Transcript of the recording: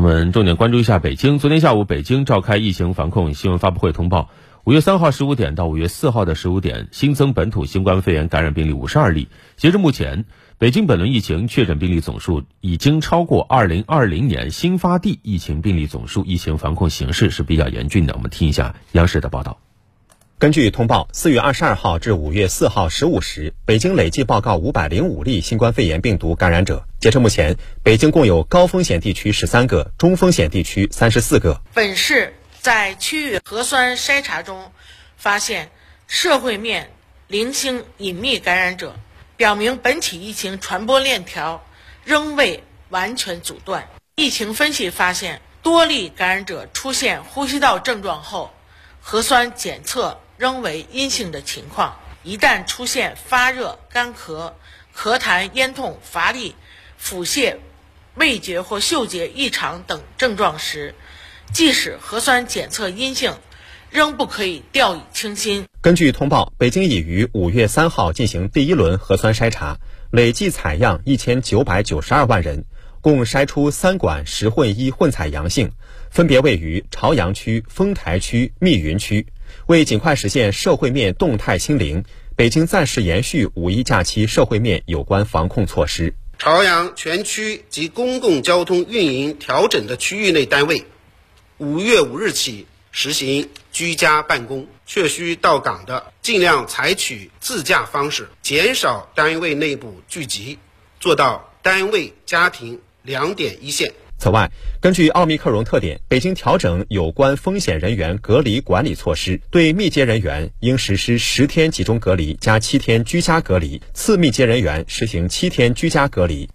我们重点关注一下北京。昨天下午，北京召开疫情防控新闻发布会，通报五月三号十五点到五月四号的十五点，新增本土新冠肺炎感染病例五十二例。截至目前，北京本轮疫情确诊病例总数已经超过二零二零年新发地疫情病例总数，疫情防控形势是比较严峻的。我们听一下央视的报道。根据通报，四月二十二号至五月四号十五时，北京累计报告五百零五例新冠肺炎病毒感染者。截至目前，北京共有高风险地区十三个，中风险地区三十四个。本市在区域核酸筛查中发现社会面零星隐秘感染者，表明本起疫情传播链条仍未完全阻断。疫情分析发现，多例感染者出现呼吸道症状后，核酸检测。仍为阴性的情况，一旦出现发热、干咳、咳痰、咽痛、乏力、腹泻、味觉或嗅觉异常等症状时，即使核酸检测阴性，仍不可以掉以轻心。根据通报，北京已于五月三号进行第一轮核酸筛查，累计采样一千九百九十二万人，共筛出三管十混一混采阳性，分别位于朝阳区、丰台区、密云区。为尽快实现社会面动态清零，北京暂时延续五一假期社会面有关防控措施。朝阳全区及公共交通运营调整的区域内单位，五月五日起实行居家办公。确需到岗的，尽量采取自驾方式，减少单位内部聚集，做到单位家庭两点一线。此外，根据奥密克戎特点，北京调整有关风险人员隔离管理措施，对密接人员应实施十天集中隔离加七天居家隔离，次密接人员实行七天居家隔离。